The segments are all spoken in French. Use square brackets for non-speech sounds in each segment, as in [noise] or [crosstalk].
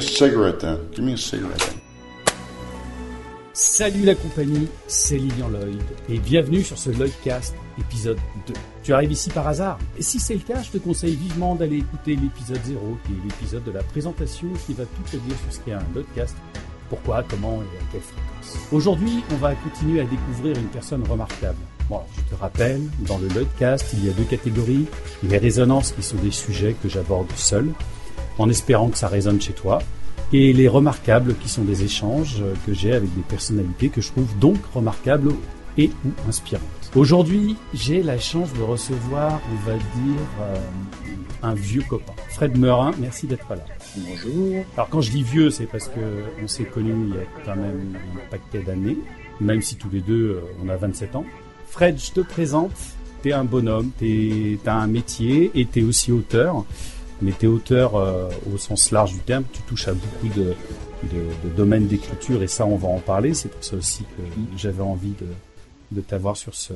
then. Salut la compagnie, c'est Lilian Lloyd et bienvenue sur ce Lloydcast épisode 2. Tu arrives ici par hasard? Et si c'est le cas, je te conseille vivement d'aller écouter l'épisode 0 qui est l'épisode de la présentation qui va tout te dire sur ce qu'est un Lloydcast, pourquoi, comment et à quelle fréquence. Aujourd'hui, on va continuer à découvrir une personne remarquable. Bon, je te rappelle, dans le Lloydcast, il y a deux catégories. Les résonances qui sont des sujets que j'aborde seul, en espérant que ça résonne chez toi et les remarquables qui sont des échanges que j'ai avec des personnalités que je trouve donc remarquables et ou inspirantes. Aujourd'hui, j'ai la chance de recevoir, on va dire, euh, un vieux copain. Fred Meurin, merci d'être là. Bonjour. Alors quand je dis vieux, c'est parce que on s'est connus il y a quand même un paquet d'années, même si tous les deux euh, on a 27 ans. Fred, je te présente, t'es un bonhomme, t'as un métier et t'es aussi auteur mais t'es auteur euh, au sens large du terme, tu touches à beaucoup de, domaines d'écriture et ça on va en parler, c'est pour ça aussi que j'avais envie de, de t'avoir sur ce,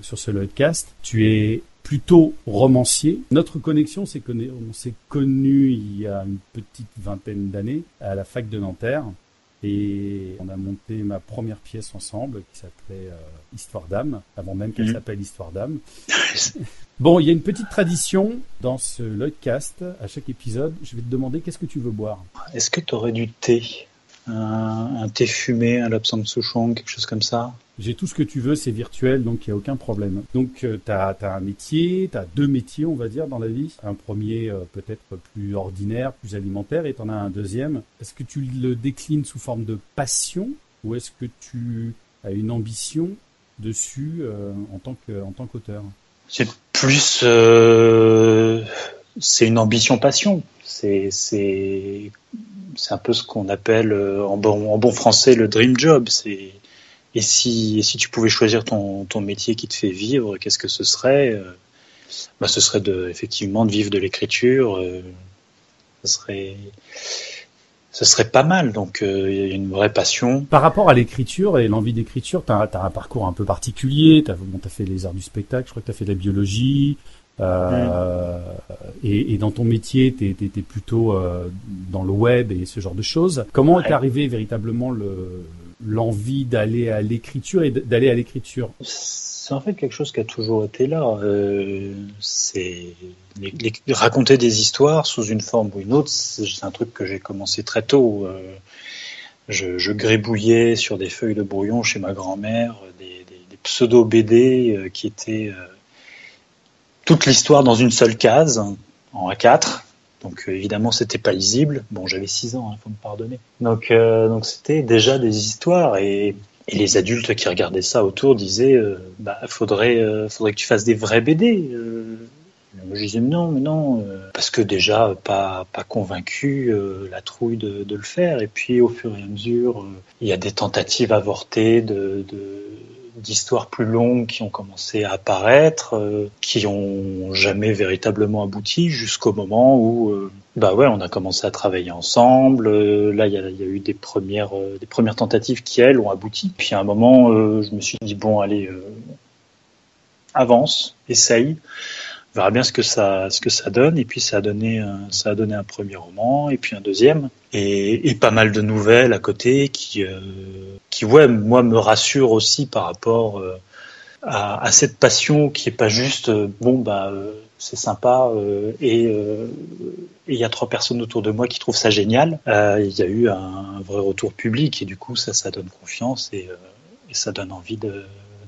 sur ce podcast. Tu es plutôt romancier. Notre connexion, c'est qu'on s'est connu il y a une petite vingtaine d'années à la fac de Nanterre. Et on a monté ma première pièce ensemble qui s'appelait euh, Histoire d'âme, avant même qu'elle mmh. s'appelle Histoire d'âme. [laughs] bon, il y a une petite tradition dans ce Lloydcast. À chaque épisode, je vais te demander qu'est-ce que tu veux boire. Est-ce que tu aurais du thé? Un, un, thé fumé, un Lapsang Souchong, quelque chose comme ça? J'ai tout ce que tu veux, c'est virtuel, donc il n'y a aucun problème. Donc euh, tu as, un métier, tu as deux métiers, on va dire, dans la vie. Un premier euh, peut-être plus ordinaire, plus alimentaire, et tu en as un deuxième. Est-ce que tu le déclines sous forme de passion, ou est-ce que tu as une ambition dessus euh, en tant que en tant qu'auteur? C'est plus... c'est une ambition passion. C'est c'est c'est un peu ce qu'on appelle en bon, en bon français le dream job. C'est et si, si tu pouvais choisir ton, ton métier qui te fait vivre, qu'est-ce que ce serait euh, bah, Ce serait de, effectivement de vivre de l'écriture. Euh, ce serait ce serait pas mal. Donc euh, il y a une vraie passion. Par rapport à l'écriture et l'envie d'écriture, tu as, un parcours un peu particulier. Tu as, bon, as, fait les arts du spectacle, je crois que tu as fait de la biologie. Euh, et, et, dans ton métier, tu es, plutôt euh, dans le web et ce genre de choses. Comment est arrivé véritablement le, l'envie d'aller à l'écriture et d'aller à l'écriture C'est en fait quelque chose qui a toujours été là. Euh, c'est raconter des histoires sous une forme ou une autre. C'est un truc que j'ai commencé très tôt. Euh, je, grébouillais sur des feuilles de brouillon chez ma grand-mère des, des, pseudo BD euh, qui étaient toute l'histoire dans une seule case en A4 donc euh, évidemment, c'était pas lisible. Bon, j'avais 6 ans, hein, faut me pardonner. Donc, euh, donc c'était déjà des histoires et, et, les adultes qui regardaient ça autour disaient, euh, bah, faudrait, euh, faudrait que tu fasses des vrais BD. je disais non, mais non, parce que déjà pas pas convaincu, la trouille de, le faire. Et puis au fur et à mesure, il y a des tentatives avortées de d'histoires plus longues qui ont commencé à apparaître, euh, qui ont jamais véritablement abouti jusqu'au moment où, euh, bah ouais, on a commencé à travailler ensemble. Euh, là, il y a, eu des premières, des premières tentatives qui elles ont abouti. Puis à un moment, je me suis dit bon, allez, avance, essaye verra bien ce que ça ce que ça donne et puis ça a donné un, ça a donné un premier roman et puis un deuxième et, et pas mal de nouvelles à côté qui euh, qui ouais moi me rassure aussi par rapport euh, à, cette passion qui est pas juste euh, bon bah c'est sympa et il y a trois personnes autour de moi qui trouvent ça génial il y a eu un, vrai retour public et du coup ça ça donne confiance et, ça donne envie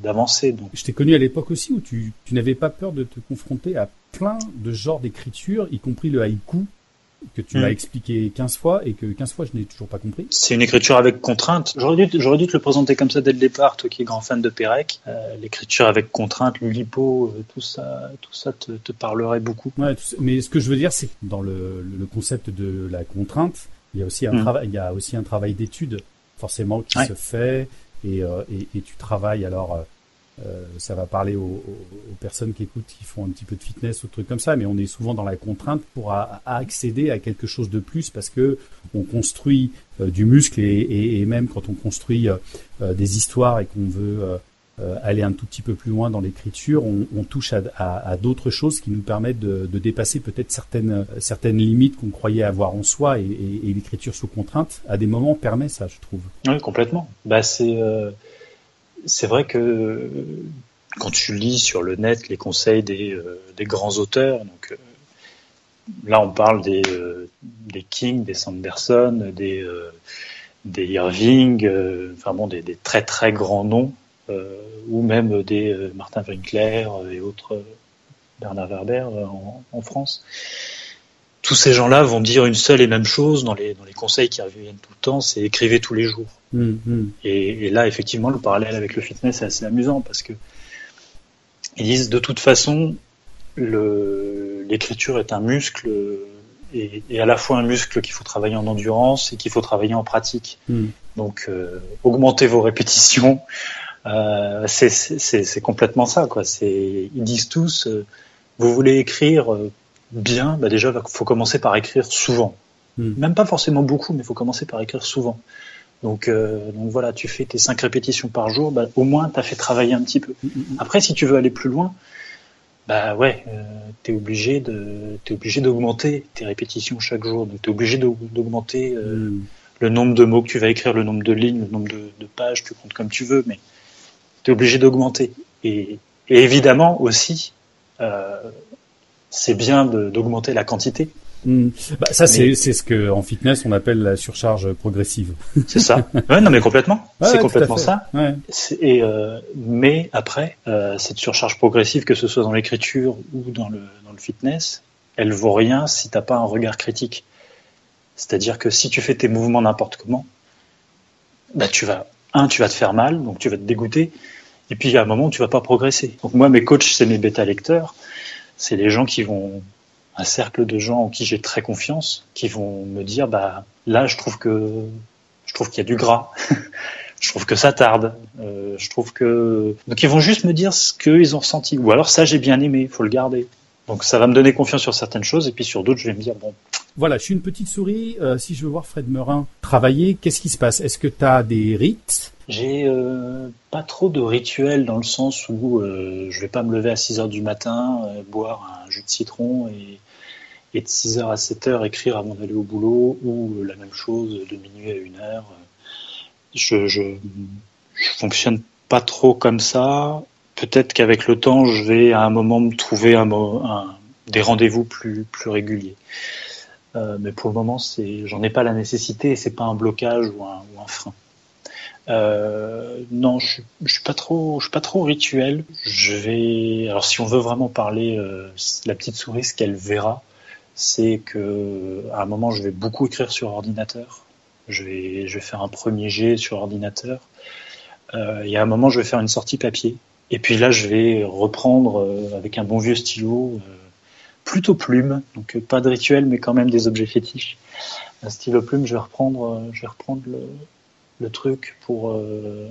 d'avancer. Donc. Je t'ai connu à l'époque aussi où tu, tu n'avais pas peur de te confronter à plein de genres d'écriture, y compris le haïku, que tu mm. m'as expliqué 15 fois et que 15 fois je n'ai toujours pas compris. C'est une écriture avec contrainte. J'aurais dû, j'aurais dû te le présenter comme ça dès le départ, toi qui es grand fan de Pérec. Euh, l'écriture avec contrainte, l'ulipo, euh, tout ça, tout ça te, te parlerait beaucoup. Ouais, mais ce que je veux dire, c'est dans le, le, concept de la contrainte, il y a aussi un mm. travail, il y a aussi un travail d'étude forcément qui se fait et, euh, et, et, tu travailles alors. Euh, euh, ça va parler aux, aux, personnes qui écoutent, qui font un petit peu de fitness ou trucs comme ça, mais on est souvent dans la contrainte pour à, à accéder à quelque chose de plus parce que on construit du muscle et, et, et, même quand on construit des histoires et qu'on veut euh, aller un tout petit peu plus loin dans l'écriture, on, on, touche à, à, à d'autres choses qui nous permettent de, de dépasser peut-être certaines, certaines limites qu'on croyait avoir en soi et, et, l'écriture sous contrainte, à des moments, permet ça, je trouve. Oui, complètement. Bah, c'est, euh, c'est vrai que quand tu lis sur le net les conseils des, euh, des grands auteurs, donc là on parle des, des King, des Sanderson, des, des Irving, enfin bon, des, des, très très grands noms euh, ou même des euh, Martin Winkler et autres Bernard Werber en, en France tous ces gens-là vont dire une seule et même chose dans les, dans les conseils qui reviennent tout le temps, c'est écrivez tous les jours. Mmh, mmh. Et, et, là, effectivement, le parallèle avec le fitness est assez amusant parce que ils disent de toute façon, l'écriture est un muscle et, et, à la fois un muscle qu'il faut travailler en endurance et qu'il faut travailler en pratique. Mmh. Donc, euh, augmentez vos répétitions, euh, c'est complètement ça, quoi. Ils disent tous, euh, vous voulez écrire bien, bah déjà, il faut commencer par écrire souvent. Mm. Même pas forcément beaucoup, mais il faut commencer par écrire souvent. Donc, euh, donc voilà, tu fais tes cinq répétitions par jour, bah, au moins tu as fait travailler un petit peu. Mm, Après, si tu veux aller plus loin, bah ouais, euh, t'es obligé de, t'es obligé d'augmenter tes répétitions chaque jour. Donc t'es obligé d'augmenter euh, Mm. le nombre de mots que tu vas écrire, le nombre de lignes, le nombre de, de pages, tu comptes comme tu veux, mais tu es obligé d'augmenter. Et, et, évidemment aussi, euh, c'est bien d'augmenter la quantité. Mmh. Bah, ça, c'est ce que en fitness on appelle la surcharge progressive. [laughs] C'est ça. Ouais, non, mais complètement. C'est ouais, complètement ça. Ouais. Et euh, mais après, euh, cette surcharge progressive, que ce soit dans l'écriture ou dans le, dans le fitness, elle vaut rien si t'as pas un regard critique. C'est-à-dire que si tu fais tes mouvements n'importe comment, bah tu vas un, tu vas te faire mal, donc tu vas te dégoûter, et puis il y a un moment où tu vas pas progresser. Donc moi, mes coachs, c'est mes bêta lecteurs, c'est les gens qui vont un cercle de gens en qui j'ai très confiance, qui vont me dire bah là, je trouve que je trouve qu'il y a du gras. [laughs] je trouve que ça tarde. Euh, je trouve que donc ils vont juste me dire ce qu'ils ont ressenti. Ou alors ça j'ai bien aimé, faut le garder. Donc ça va me donner confiance sur certaines choses et puis sur d'autres je vais me dire bon. Voilà, je suis une petite souris. Euh, si je veux voir Fred Meurin travailler, qu'est-ce qui se passe? Est-ce que tu as des rites? J'ai euh, pas trop de rituels dans le sens où euh, je vais pas me lever à 6 heures du matin, euh, boire un jus de citron et, et de 6 heures à 7 heures écrire avant d'aller au boulot ou la même chose de minuit à 1 heure. Je, fonctionne pas trop comme ça. Peut-être qu'avec le temps, je vais à un moment me trouver des rendez-vous plus, plus réguliers. Euh, mais pour le moment, j'en ai pas la nécessité et c'est pas un blocage ou un, frein. Euh, non, je, je suis pas trop, je suis pas trop rituel. Je vais, alors si on veut vraiment parler, euh, la petite souris, ce qu'elle verra, c'est que à un moment, je vais beaucoup écrire sur ordinateur. Je vais, je vais faire un premier jet sur ordinateur. Euh, et à un moment, je vais faire une sortie papier. Et puis là, je vais reprendre avec un bon vieux stylo, plutôt plume, donc euh, pas de rituel, mais quand même des objets fétiches. Stylo plume, je vais reprendre, euh, je vais reprendre le, le truc pour euh,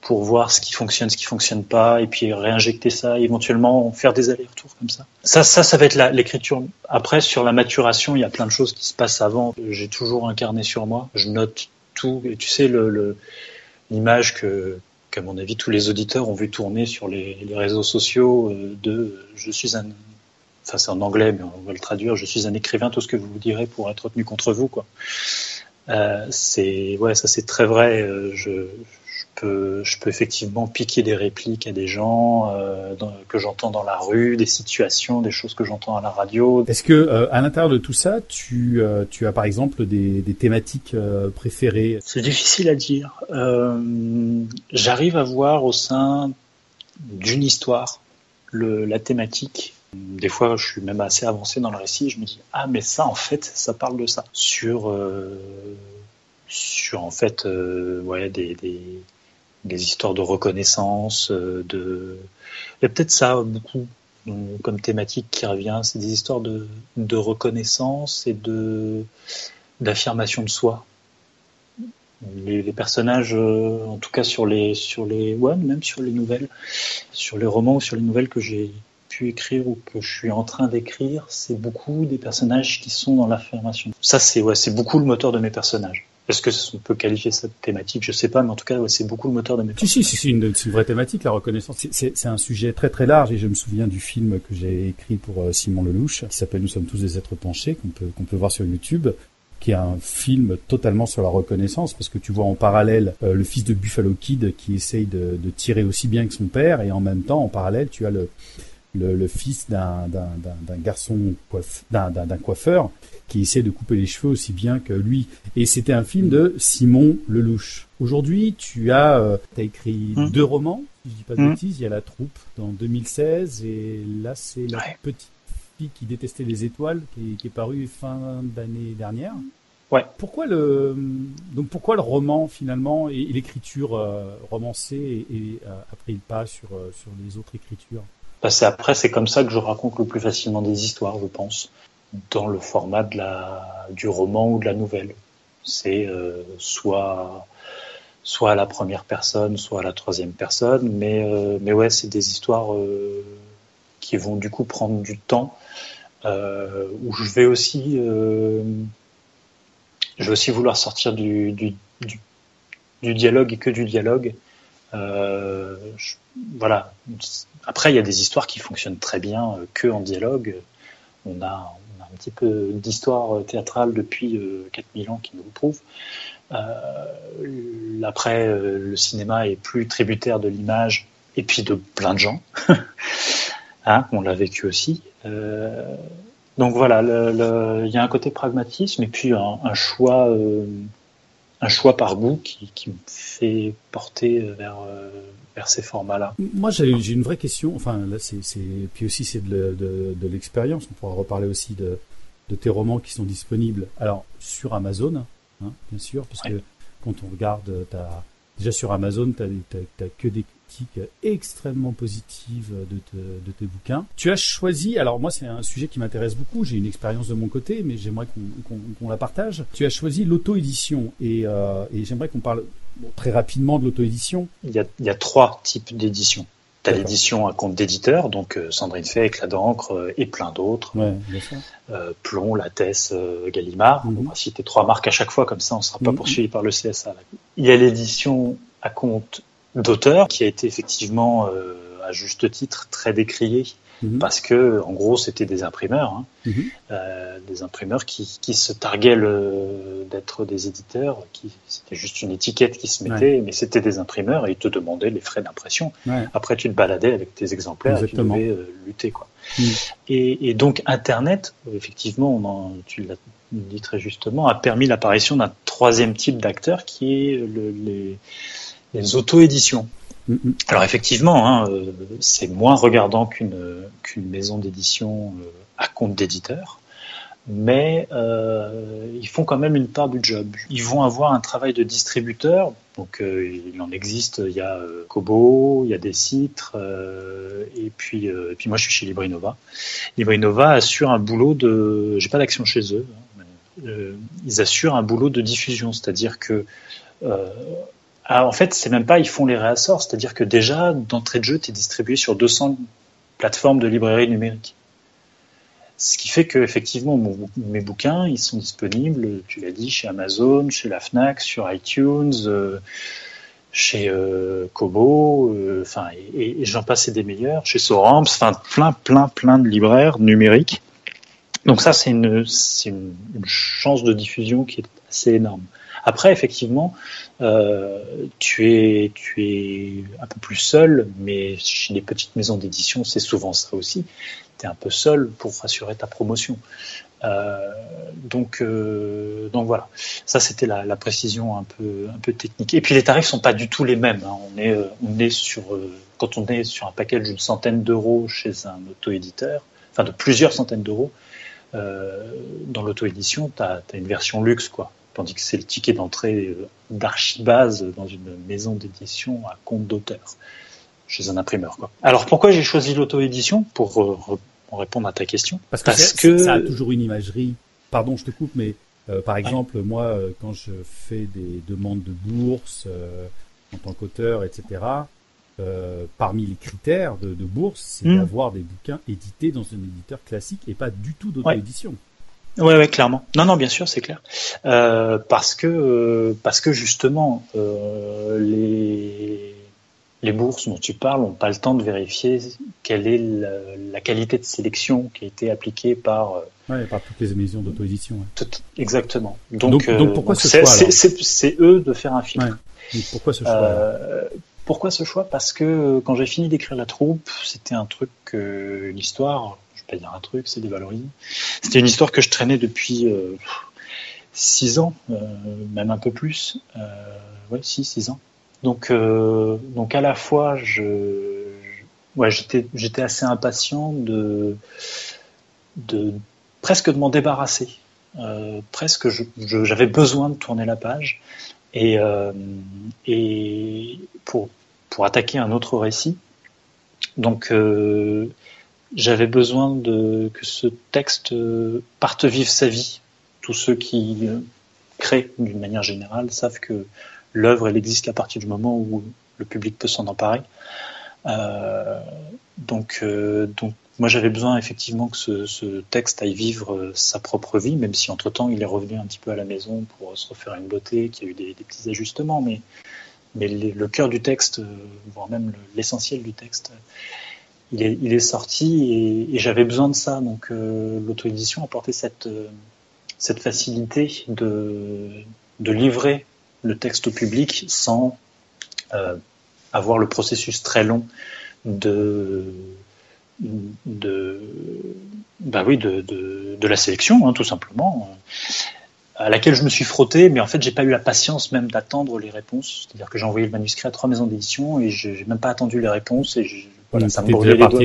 pour voir ce qui fonctionne, ce qui fonctionne pas, et puis réinjecter ça, éventuellement faire des allers-retours comme ça. Ça, ça, ça va être l'écriture. Après, sur la maturation, il y a plein de choses qui se passent avant. J'ai toujours un carnet sur moi, je note tout. Et tu sais, le l'image que qu'à mon avis tous les auditeurs ont vu tourner sur les, réseaux sociaux de je suis un enfin c'est en anglais mais on va le traduire. Je suis un écrivain tout ce que vous vous direz pour être retenu contre vous quoi. Euh, c'est ouais ça c'est très vrai. Euh, je, je peux je peux effectivement piquer des répliques à des gens euh, dans, que j'entends dans la rue des situations des choses que j'entends à la radio. Est-ce que euh, à l'intérieur de tout ça tu tu as par exemple des, des thématiques préférées? C'est difficile à dire. J'arrive à voir au sein d'une histoire le, la thématique des fois, je suis même assez avancé dans le récit. Je me dis ah mais ça en fait, ça parle de ça sur euh, sur en fait euh, ouais des, des, des histoires de reconnaissance. euh, De il y a peut-être ça beaucoup euh, comme thématique qui revient. C'est des histoires de de reconnaissance et de d'affirmation de soi. Les, les personnages, euh, en tout cas sur les sur les ouais, même sur les nouvelles, sur les romans ou sur les nouvelles que j'ai pu écrire ou que je suis en train d'écrire, c'est beaucoup des personnages qui sont dans l'affirmation. Ça, c'est c'est beaucoup le moteur de mes personnages. Est-ce que on peut qualifier de thématique? Je sais pas, mais en tout cas, c'est beaucoup le moteur de mes. Si, si, c'est une, une, vraie thématique, la reconnaissance. C'est un sujet très très large et je me souviens du film que j'ai écrit pour euh, Simon Lelouch, qui s'appelle Nous sommes tous des êtres penchés, qu'on peut qu'on peut voir sur YouTube qui est un film totalement sur la reconnaissance, parce que tu vois en parallèle euh, le fils de Buffalo Kid qui essaye de, de, tirer aussi bien que son père, et en même temps, en parallèle, tu as le, le, le fils d'un garçon d'un coiffeur qui essaie de couper les cheveux aussi bien que lui. Et c'était un film de Simon Lelouch. Aujourd'hui, tu as, euh, as écrit mmh. deux romans, si je dis pas de mmh. bêtises. Il y a La Troupe dans 2016 et là c'est La Petite fille qui détestait les étoiles qui, qui est paru fin d'année dernière. Ouais. Pourquoi le donc pourquoi le roman finalement et, l'écriture euh, romancée et, et euh, a pris le pas sur euh, sur les autres écritures? Que après c'est comme ça que je raconte le plus facilement des histoires, je pense, dans le format de la du roman ou de la nouvelle. C'est euh, soit soit à la première personne, soit à la troisième personne, mais mais ouais c'est des histoires qui vont du coup prendre du temps où je vais aussi je vais aussi vouloir sortir du, du, du, dialogue et que du dialogue. Euh, voilà. Après, il y a des histoires qui fonctionnent très bien euh, que en dialogue. On a, un petit peu d'histoire théâtrale depuis 4000 euh, ans qui nous le prouve. Euh, après, le cinéma est plus tributaire de l'image et puis de plein de gens. [laughs] hein, on l'a vécu aussi. Euh, donc voilà, il y a un côté pragmatisme et puis un, choix, euh, un choix par goût qui, qui, me fait porter vers euh, vers ces formats-là. Moi, j'ai une vraie question. Enfin, là, c'est puis aussi c'est de, de, de l'expérience. On pourra reparler aussi de, de tes romans qui sont disponibles. Alors sur Amazon, hein, bien sûr, parce que quand on regarde, as, déjà sur Amazon, tu n'as que des extrêmement positive de, de, tes bouquins. Tu as choisi, alors moi c'est un sujet qui m'intéresse beaucoup, j'ai une expérience de mon côté, mais j'aimerais qu'on la partage. Tu as choisi l'auto-édition et, euh, et j'aimerais qu'on parle très rapidement de l'auto-édition. Il y, a, il y a trois types d'édition. Tu as l'édition à compte d'éditeur, donc euh, Sandrine Fay, Éclat d'encre euh, et plein d'autres. Ouais, euh, Plomb, Lattès, Gallimard. Mm On va citer trois marques à chaque fois, comme ça on ne sera pas mhm. poursuivi par le CSA. Il y a l'édition à compte d'auteur qui a été effectivement euh, à juste titre très décrié mhm. parce que en gros c'était des imprimeurs, hein, mhm. euh, des imprimeurs qui, qui se targuaient d'être des éditeurs, qui c'était juste une étiquette qui se mettait, mais c'était des imprimeurs et ils te demandaient les frais d'impression. Après tu te baladais avec tes exemplaires et tu devais euh, lutter quoi. Mhm. Et, et, donc Internet, effectivement, on en, tu l'as dit très justement, a permis l'apparition d'un troisième type d'acteur qui est le, les les auto-éditions. Mm-hmm. Alors effectivement, hein, euh, c'est moins regardant qu'une qu'une maison d'édition euh, à compte d'éditeur, mais euh, ils font quand même une part du job. Ils vont avoir un travail de distributeur, donc il en existe, il y a Kobo, il y a des citres, et puis et puis moi je suis chez Librinova. Librinova assure un boulot de, j'ai pas d'action chez eux, hein, ils assurent un boulot de diffusion, c'est-à-dire que ah, en fait, c'est même pas ils font les réassorts, c'est-à-dire que déjà, d'entrée de jeu, tu es distribué sur 200 plateformes de librairie numérique. Ce qui fait que effectivement, mes bouquins, ils sont disponibles, tu l'as dit, chez Amazon, chez la Fnac, sur iTunes, euh, chez euh, Kobo, euh, enfin, et, j'en passais des meilleurs, chez Soramps, enfin, plein, plein, plein de libraires numériques. Donc ça, c'est une chance de diffusion qui est assez énorme. Après, effectivement, euh, tu es tu es un peu plus seul, mais chez les petites maisons d'édition, c'est souvent ça aussi. Tu es un peu seul pour assurer ta promotion. Euh, donc euh, donc voilà, ça c'était la, précision un peu un peu technique. Et puis les tarifs sont pas du tout les mêmes. Hein. On est on est sur quand on est sur un package d'une centaine d'euros chez un auto-éditeur, enfin de plusieurs centaines d'euros. dans l'auto-édition, tu as, as, une version luxe, quoi tandis que c'est le ticket d'entrée euh, d'archibase dans une maison d'édition à compte d'auteur, chez un imprimeur. Quoi. Alors pourquoi j'ai choisi l'auto-édition pour, euh, répondre à ta question? Parce que, ça a toujours une imagerie. Pardon, je te coupe, mais euh, par exemple, moi, quand je fais des demandes de bourse en tant qu'auteur, etc., parmi les critères de, bourse, c'est hmm. d'avoir des bouquins édités dans un éditeur classique et pas du tout d'auto-édition. Ouais, ouais, clairement. Non, non, bien sûr, c'est clair. Euh, parce que parce que justement, euh, les les bourses dont tu parles n'ont pas le temps de vérifier quelle est la, qualité de sélection qui a été appliquée par ouais, par toutes les émissions d'auto-édition. Ouais. Exactement. Donc, donc, pourquoi ce choix C'est eux de faire un filtre. pourquoi ce choix Pourquoi ce choix? Parce que quand j'ai fini d'écrire la troupe, c'était un truc, une histoire vais dire un truc, c'est dévalorisé. C'était une histoire que je traînais depuis euh, six ans, euh, même un peu plus. Euh, ouais, six, six ans. Donc, euh, donc à la fois, je, ouais, j'étais, j'étais assez impatient de, de presque de m'en débarrasser. presque, j'avais besoin de tourner la page et, et pour pour attaquer un autre récit. Donc, euh, j'avais besoin de que ce texte euh, parte vivre sa vie. Tous ceux qui euh, créent d'une manière générale savent que l'œuvre elle existe qu'à partir du moment où le public peut s'en emparer. Euh, donc, euh, donc moi j'avais besoin effectivement que ce, ce, texte aille vivre sa propre vie, même si entre temps il est revenu un petit peu à la maison pour se refaire une beauté, qu'il y a eu des petits ajustements, mais mais le cœur du texte, voire même l'essentiel du texte, il est, sorti et, j'avais besoin de ça. Donc euh, l'auto-édition apportait cette, euh, cette facilité de, livrer le texte au public sans euh, avoir le processus très long de, bah la sélection, hein, tout simplement à laquelle je me suis frotté, mais en fait, j'ai pas eu la patience même d'attendre les réponses. C'est-à-dire que j'ai envoyé le manuscrit à trois maisons d'édition et j'ai même pas attendu les réponses et voilà, ça me brûlait les doigts.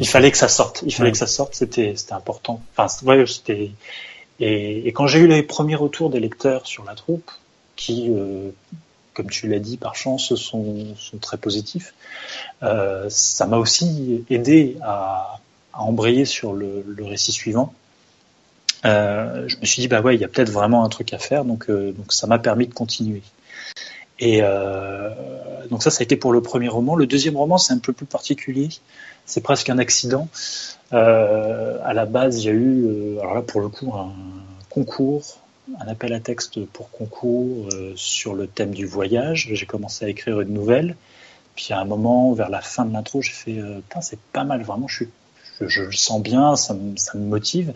il fallait que ça sorte. Il fallait que ça sorte. C'était, c'était important. Enfin, ouais, c'était. Et, et, quand j'ai eu les premiers retours des lecteurs sur la troupe, qui, euh, comme tu l'as dit, par chance, sont, sont très positifs, euh, ça m'a aussi aidé à, à embrayer sur le, le récit suivant. Euh, je me suis dit bah ouais, il y a peut-être vraiment un truc à faire, donc donc ça m'a permis de continuer. Et euh, donc ça, ça a été pour le premier roman. Le deuxième roman, c'est un peu plus particulier. C'est presque un accident. Euh, à la base, il y a eu, euh, alors là pour le coup, un concours, un appel à texte pour concours euh, sur le thème du voyage. J'ai commencé à écrire une nouvelle. Puis à un moment, vers la fin de l'intro, j'ai fait, c'est pas mal, vraiment, je, le sens bien, ça me motive.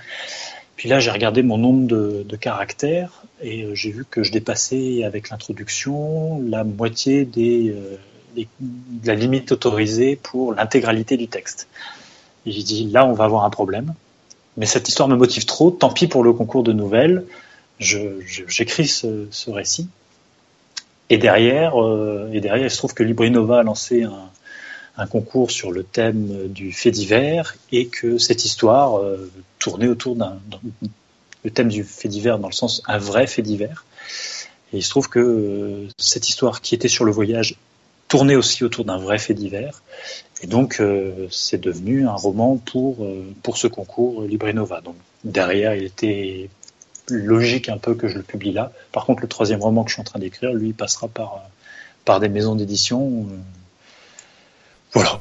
Puis là, j'ai regardé mon nombre de, de caractères et euh, j'ai vu que je dépassais avec l'introduction la moitié des, euh, de la limite autorisée pour l'intégralité du texte. Et j'ai dit, là, on va avoir un problème. Mais cette histoire me motive trop, tant pis pour le concours de nouvelles. J'écris ce, ce, récit. Et derrière, euh, et derrière, il se trouve que Librinova a lancé un, un concours sur le thème du fait divers et que cette histoire euh, tournait autour d'un le thème du fait divers dans le sens un vrai fait divers. Et il se trouve que euh, cette histoire qui était sur le voyage tournait aussi autour d'un vrai fait divers. Et donc, euh, c'est devenu un roman pour, euh, pour ce concours Librinova. Donc, derrière, il était logique un peu que je le publie là. Par contre, le troisième roman que je suis en train d'écrire, lui, passera par, par des maisons d'édition voilà.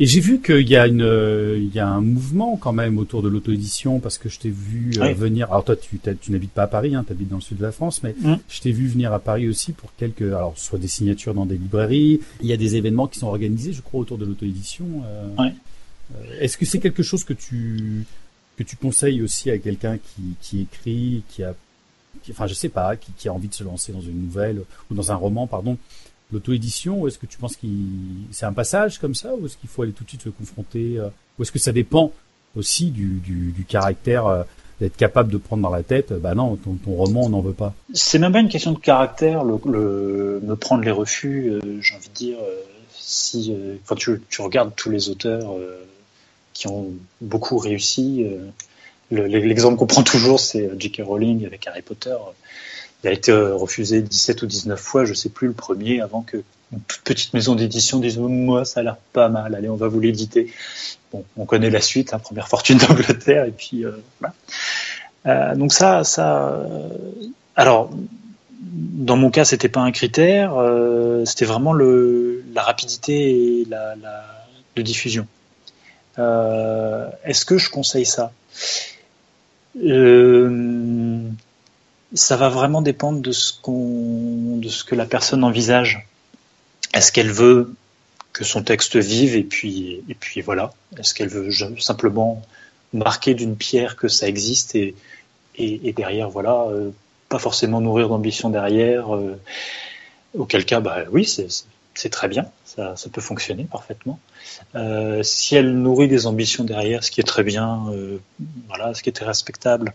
Et j'ai vu qu'il y a une, il y a un mouvement quand même autour de l'auto-édition parce que je t'ai vu euh, venir. Alors toi, tu, tu n'habites pas à Paris, hein, tu habites dans le sud de la France, mais mm. je t'ai vu venir à Paris aussi pour quelques, alors soit des signatures dans des librairies. Il y a des événements qui sont organisés, je crois, autour de l'auto-édition. Euh, ouais. euh, Est-ce que c'est quelque chose que tu que tu conseilles aussi à quelqu'un qui, qui écrit, qui a, qui, enfin je sais pas, qui, qui a envie de se lancer dans une nouvelle ou dans un roman, pardon, l'auto-édition ou est-ce que tu penses qu'il c'est un passage comme ça ou est-ce qu'il faut aller tout de suite se confronter euh, ou est-ce que ça dépend aussi du, du, caractère euh, d'être capable de prendre dans la tête bah non ton, ton roman on n'en veut pas c'est même pas une question de caractère le, le me prendre les refus euh, j'ai envie de dire si quand tu, tu, regardes tous les auteurs qui ont beaucoup réussi l'exemple qu'on prend toujours c'est J.K. Rowling avec Harry Potter il a été euh, refusé 17 ou 19 fois, je sais plus le premier, avant que une toute petite maison d'édition dise moi ça a l'air pas mal, allez on va vous l'éditer. Bon, on connaît la suite, hein, première fortune d'Angleterre et puis euh, voilà. Euh, donc ça, ça, alors dans mon cas c'était pas un critère, c'était vraiment la rapidité de diffusion. Est-ce que je conseille ça? Ça va vraiment dépendre de ce que la personne envisage. Est-ce qu'elle veut que son texte vive et puis voilà. Est-ce qu'elle veut simplement marquer d'une pierre que ça existe et derrière voilà, euh, pas forcément nourrir d'ambition derrière. Euh, auquel cas, bah oui, c'est très bien, ça, peut fonctionner parfaitement. Euh, si elle nourrit des ambitions derrière, ce qui est très bien, voilà, ce qui était respectable,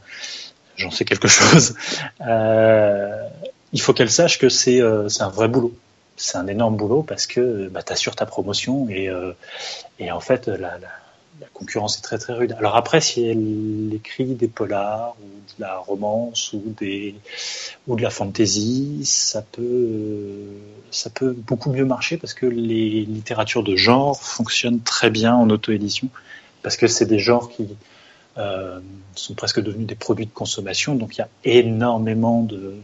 j'en sais quelque chose. Euh, il faut qu'elle sache que c'est euh, un vrai boulot c'est un énorme boulot parce que bah, tu assures ta promotion et, euh, en fait la, concurrence est très très rude. Alors après si elle écrit des polars ou de la romance ou de la fantasy, ça peut ça peut beaucoup mieux marcher parce que les littératures de genre fonctionnent très bien en auto-édition parce que c'est des genres qui euh, sont presque devenus des produits de consommation donc il y a énormément de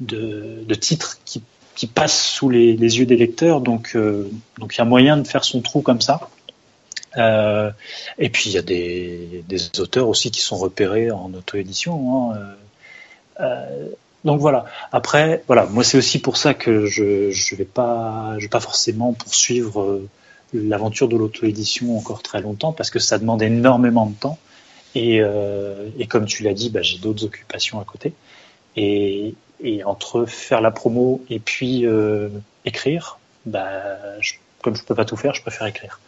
de, titres qui qui passe sous les, les yeux des lecteurs, donc euh, donc il y a moyen de faire son trou comme ça. Euh, et puis il y a des, des, auteurs aussi qui sont repérés en auto-édition. Hein, donc voilà. Après, voilà, moi c'est aussi pour ça que je je vais pas je vais pas forcément poursuivre l'aventure de l'auto-édition encore très longtemps parce que ça demande énormément de temps. Et, euh, et comme tu l'as dit, bah, j'ai d'autres occupations à côté. Et, et entre faire la promo et puis euh, écrire, bah, je, comme je peux pas tout faire, je préfère écrire.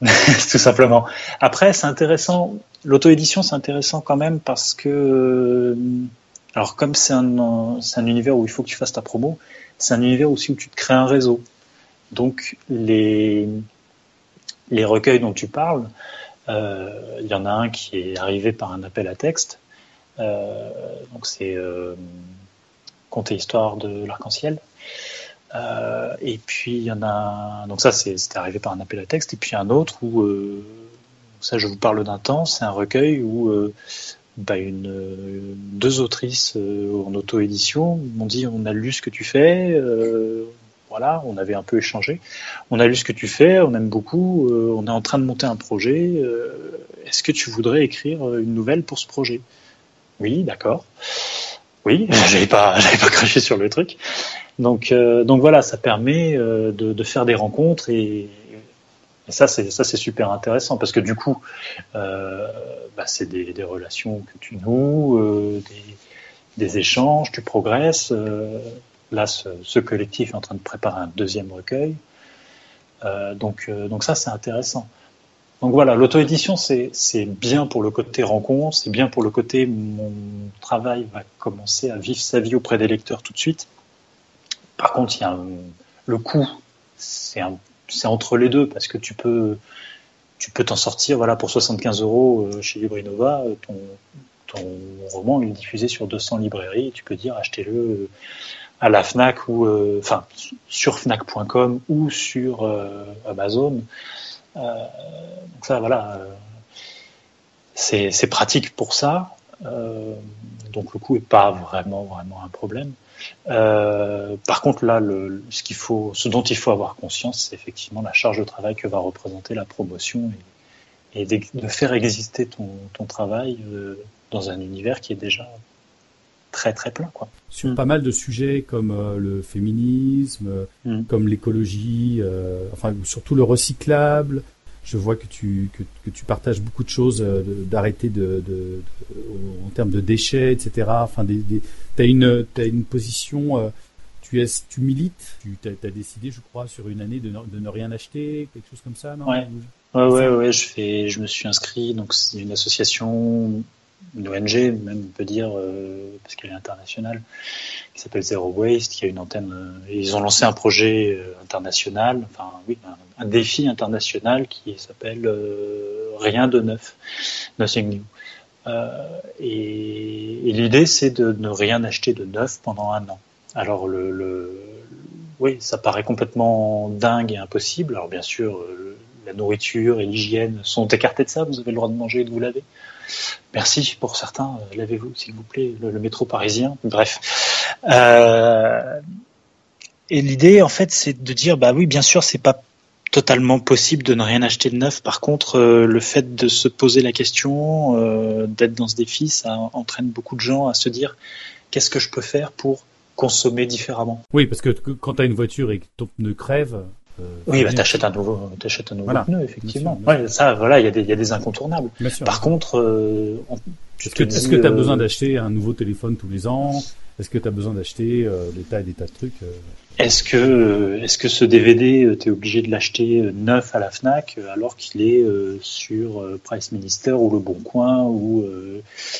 [laughs] tout simplement. Après, c'est intéressant. L'auto-édition, c'est intéressant quand même parce que, euh, alors comme c'est un, c'est un univers où il faut que tu fasses ta promo, c'est un univers aussi où tu te crées un réseau. Donc les les recueils dont tu parles, il y en a un qui est arrivé par un appel à texte. Euh, donc c'est euh, Conte et histoire de l'arc-en-ciel. Euh, et puis il y en a donc ça c'était arrivé par un appel à texte et puis un autre où euh, ça je vous parle d'un temps c'est un recueil où euh, bah, une euh, deux autrices euh, en auto édition m'ont dit on a lu ce que tu fais euh, voilà on avait un peu échangé on a lu ce que tu fais on aime beaucoup on est en train de monter un projet est-ce que tu voudrais écrire une nouvelle pour ce projet? Oui d'accord oui, [laughs] j'avais pas, [laughs] pas craché sur le truc. Donc, euh, donc voilà, ça permet euh, de, faire des rencontres et, ça, c'est ça, c'est super intéressant parce que du coup, euh, bah, c'est des, relations que tu noues, euh, des, échanges, tu progresses. Euh, là, ce, collectif est en train de préparer un deuxième recueil. donc, donc ça, c'est intéressant. Donc voilà, l'auto-édition, c'est bien pour le côté rencontre, c'est bien pour le côté mon travail va commencer à vivre sa vie auprès des lecteurs tout de suite. Par contre, le coût, c'est entre les deux parce que tu peux tu peux t'en sortir voilà pour 75 euros euh, chez Librinova, euh, ton, ton roman est diffusé sur 200 librairies, tu peux dire achetez-le à la Fnac ou euh, enfin sur fnac.com ou sur euh, Amazon. Euh, donc ça, voilà, euh, c'est pratique pour ça. Euh, donc le coût est pas vraiment vraiment un problème. Euh, par contre, là, le, ce qu'il faut, ce dont il faut avoir conscience, c'est effectivement la charge de travail que va représenter la promotion et, et de, faire exister ton, ton travail euh, dans un univers qui est déjà très très plein quoi. Sur pas mal de sujets comme euh, le féminisme, mm. comme l'écologie, euh, enfin surtout le recyclable. Je vois que tu que, que tu partages beaucoup de choses euh, d'arrêter de, de, de, en termes de déchets, etc. Enfin, des, des, t'as une t'as une position. Euh, tu, es, tu milites, tu as, as, décidé, je crois, sur une année de ne, de ne rien acheter, quelque chose comme ça, non? Ouais, ouais, ouais, ouais, je fais, je me suis inscrit, donc c'est une association une ONG, même on peut dire, euh, parce qu'elle est internationale, qui s'appelle Zero Waste, qui a une antenne. Euh, ils ont lancé un projet euh, international, enfin oui, un, défi international qui s'appelle Rien de neuf, Nothing New. Et, l'idée, c'est de ne rien acheter de neuf pendant un an. Alors le, oui, ça paraît complètement dingue et impossible. Alors bien sûr, la nourriture et l'hygiène sont écartés de ça. Vous avez le droit de manger et de vous laver. Merci pour certains, euh, lavez-vous s'il vous plaît, le, métro parisien, bref. Euh, et l'idée en fait c'est de dire bah oui bien sûr c'est pas totalement possible de ne rien acheter de neuf. Par contre, euh, le fait de se poser la question, d'être dans ce défi, ça entraîne beaucoup de gens à se dire qu'est-ce que je peux faire pour consommer différemment? Oui, parce que quand tu as une voiture et que ton pneu crève, oui, bah, t'achètes un nouveau, t'achètes un nouveau pneu, effectivement. Ouais, ça, voilà, il y a des, y a des incontournables. Par contre, euh, est-ce que tu as besoin d'acheter un nouveau téléphone tous les ans? Est-ce que tu as besoin d'acheter euh, des tas et des tas de trucs Est-ce que, est-ce que ce DVD, tu es obligé de l'acheter neuf à la Fnac alors qu'il est sur Price Minister ou Le Bon Coin ou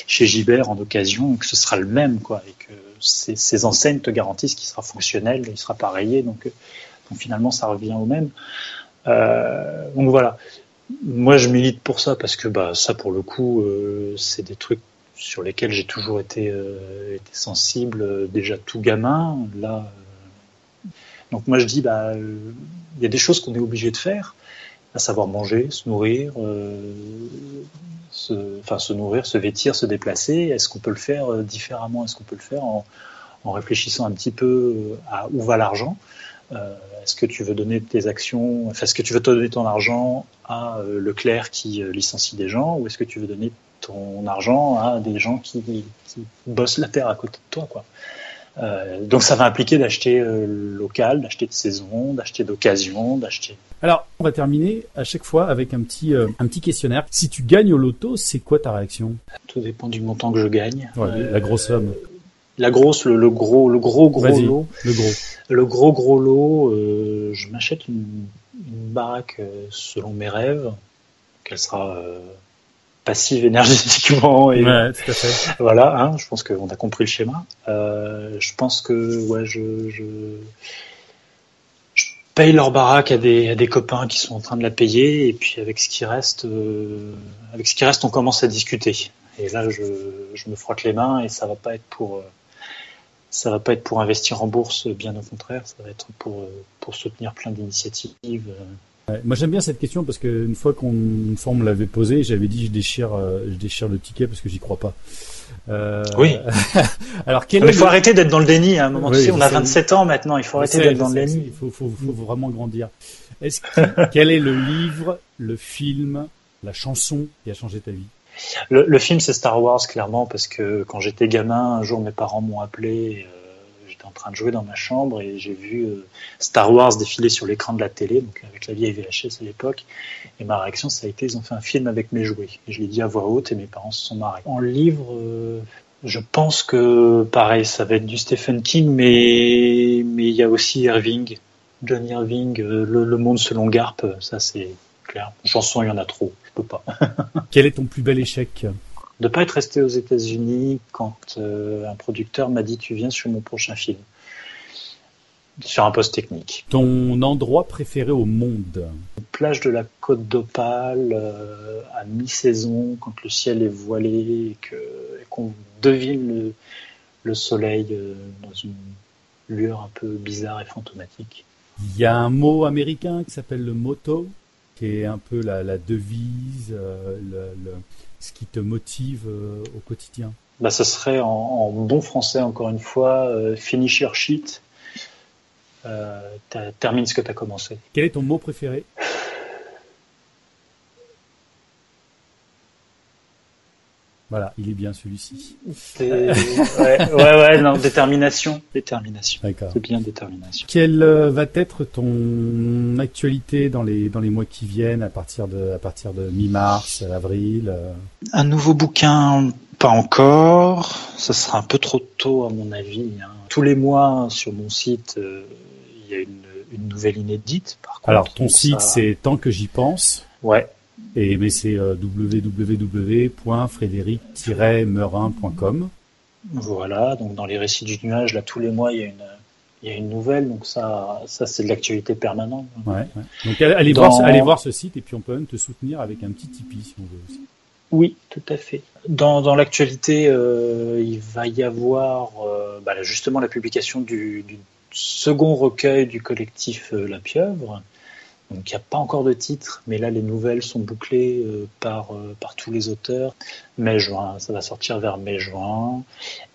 chez Gibert en occasion, et que ce sera le même, quoi, et que ces, ces enseignes te garantissent qu'il sera fonctionnel, il sera rayé, donc finalement, ça revient au même. Euh, donc voilà. Moi, je milite pour ça parce que bah, ça, pour le coup, euh, c'est des trucs sur lesquels j'ai toujours été, euh, sensible, déjà tout gamin. Là, donc moi, je dis, bah, il y a des choses qu'on est obligé de faire, à savoir manger, se nourrir, se, se nourrir, se vêtir, se déplacer. Est-ce qu'on peut le faire différemment? Est-ce qu'on peut le faire en réfléchissant un petit peu à où va l'argent? Euh, est-ce que tu veux donner tes actions, enfin, est-ce que tu veux donner ton argent à euh, Leclerc qui euh, licencie des gens, ou est-ce que tu veux donner ton argent à des gens qui, qui bossent la terre à côté de toi, quoi. Euh, donc ça va impliquer d'acheter local, d'acheter de saison, d'acheter d'occasion, d'acheter. Alors on va terminer à chaque fois avec un petit un petit questionnaire. Si tu gagnes au loto, c'est quoi ta réaction? Tout dépend du montant que je gagne. Ouais, la grosse somme la grosse, le, gros, le gros gros lot. Le gros. Le gros gros lot. Euh, je m'achète une, baraque euh, selon mes rêves, qu'elle sera euh, passive énergétiquement et ouais, tout à fait. voilà. Hein, je pense qu'on a compris le schéma. je pense que ouais, je, je, je paye leur baraque à des, à des copains qui sont en train de la payer et puis avec ce qui reste, avec ce qui reste, on commence à discuter. Et là, je, je me frotte les mains et ça va pas être pour ça va pas être pour investir en bourse, bien au contraire, ça va être pour, pour soutenir plein d'initiatives. moi j'aime bien cette question parce qu'une fois qu'on une fois on me l'avait posée, j'avais dit je déchire euh, je déchire le ticket parce que j'y crois pas. Euh... Oui. [laughs] Alors quel il faut arrêter d'être dans le déni à un moment. Oui, on a 27 ans maintenant, il faut arrêter d'être dans le déni. Il faut, faut, faut vraiment grandir. Est-ce [laughs] quel est le livre, le film, la chanson qui a changé ta vie? Le, film, c'est Star Wars, clairement, parce que quand j'étais gamin, un jour, mes parents m'ont appelé. Euh, j'étais en train de jouer dans ma chambre et j'ai vu euh, Star Wars défiler sur l'écran de la télé, donc avec la vieille VHS à l'époque. Et ma réaction, ça a été ils ont fait un film avec mes jouets. Et je l'ai dit à voix haute et mes parents se sont marrés. En livre, euh, je pense que pareil, ça va être du Stephen King, mais il y a aussi Irving, John Irving, le, le, Monde selon Garp. Ça, c'est clair. Chanson, il y en a trop pas. [laughs] Quel est ton plus bel échec De pas être resté aux États-Unis quand euh, un producteur m'a dit tu viens sur mon prochain film, sur un poste technique. Ton endroit préféré au monde Plage de la Côte d'Opale euh, à mi-saison quand le ciel est voilé et qu'on devine le, soleil euh, dans une lueur un peu bizarre et fantomatique. Il y a un mot américain qui s'appelle le motto? Qui est un peu la, devise, euh, le, ce qui te motive euh, au quotidien. Bah, Ce serait en, bon français, encore une fois, euh, finish your shit, termine ce que tu as commencé. Quel est ton mot préféré? Voilà, il est bien celui-ci. [laughs] ouais, ouais, ouais, non, détermination, détermination. D'accord. C'est bien détermination. Quelle euh, va être ton actualité dans les dans les mois qui viennent, à partir de à partir de mi-mars, avril euh? Un nouveau bouquin, pas encore. Ça sera un peu trop tôt à mon avis. Hein. Tous les mois sur mon site, euh, il y a une, une nouvelle inédite. Par contre, Alors ton site, c'est tant que j'y pense. Ouais. Et mais c'est euh, www.frédéric-meurin.com. Voilà, donc dans les récits du nuage, là tous les mois il y a une il y a une nouvelle, donc ça, ça c'est de l'actualité permanente. Ouais, Donc allez, voir, allez voir ce site et puis on peut même te soutenir avec un petit Tipeee si on veut aussi. Oui, tout à fait. Dans, dans l'actualité, euh, il va y avoir euh, bah, justement la publication du, du, second recueil du collectif La Pieuvre, donc il n'y a pas encore de titre, mais là les nouvelles sont bouclées euh, par, euh, par tous les auteurs. Mai-juin, ça va sortir vers mai-juin.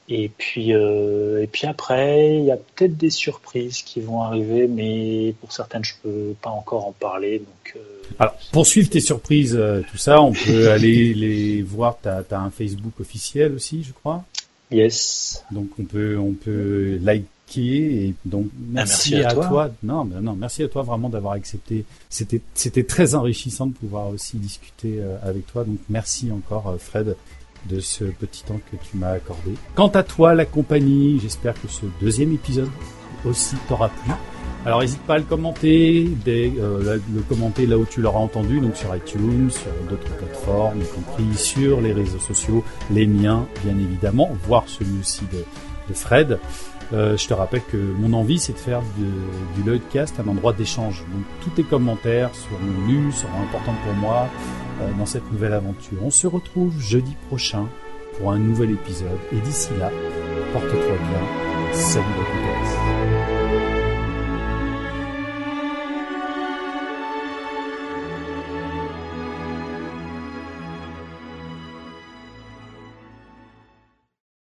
Et puis, euh, et puis après, il y a peut-être des surprises qui vont arriver, mais pour certaines, je peux pas encore en parler. Donc, Alors, pour suivre tes surprises, tout ça, on peut [laughs] aller les voir. T'as as un Facebook officiel aussi, je crois? yes. Donc on peut on peut et donc merci, merci à à, toi. toi. Non, mais non, merci à toi vraiment d'avoir accepté. C'était c'était très enrichissant de pouvoir aussi discuter euh, avec toi. Donc merci encore euh, Fred de ce petit temps que tu m'as accordé. Quant à toi, la compagnie, j'espère que ce deuxième épisode aussi t'aura plu. Alors n'hésite pas à le commenter, euh, le commenter là où tu l'auras entendu, donc sur iTunes, sur d'autres plateformes, y compris sur les réseaux sociaux, les miens bien évidemment, voire celui aussi de, de Fred. Euh, je te rappelle que mon envie, c'est de faire du Lloydcast un endroit d'échange. Donc tous tes commentaires seront lus, seront importants pour moi euh, dans cette nouvelle aventure. On se retrouve jeudi prochain pour un nouvel épisode. Et d'ici là, porte-toi bien. Salut compagnie.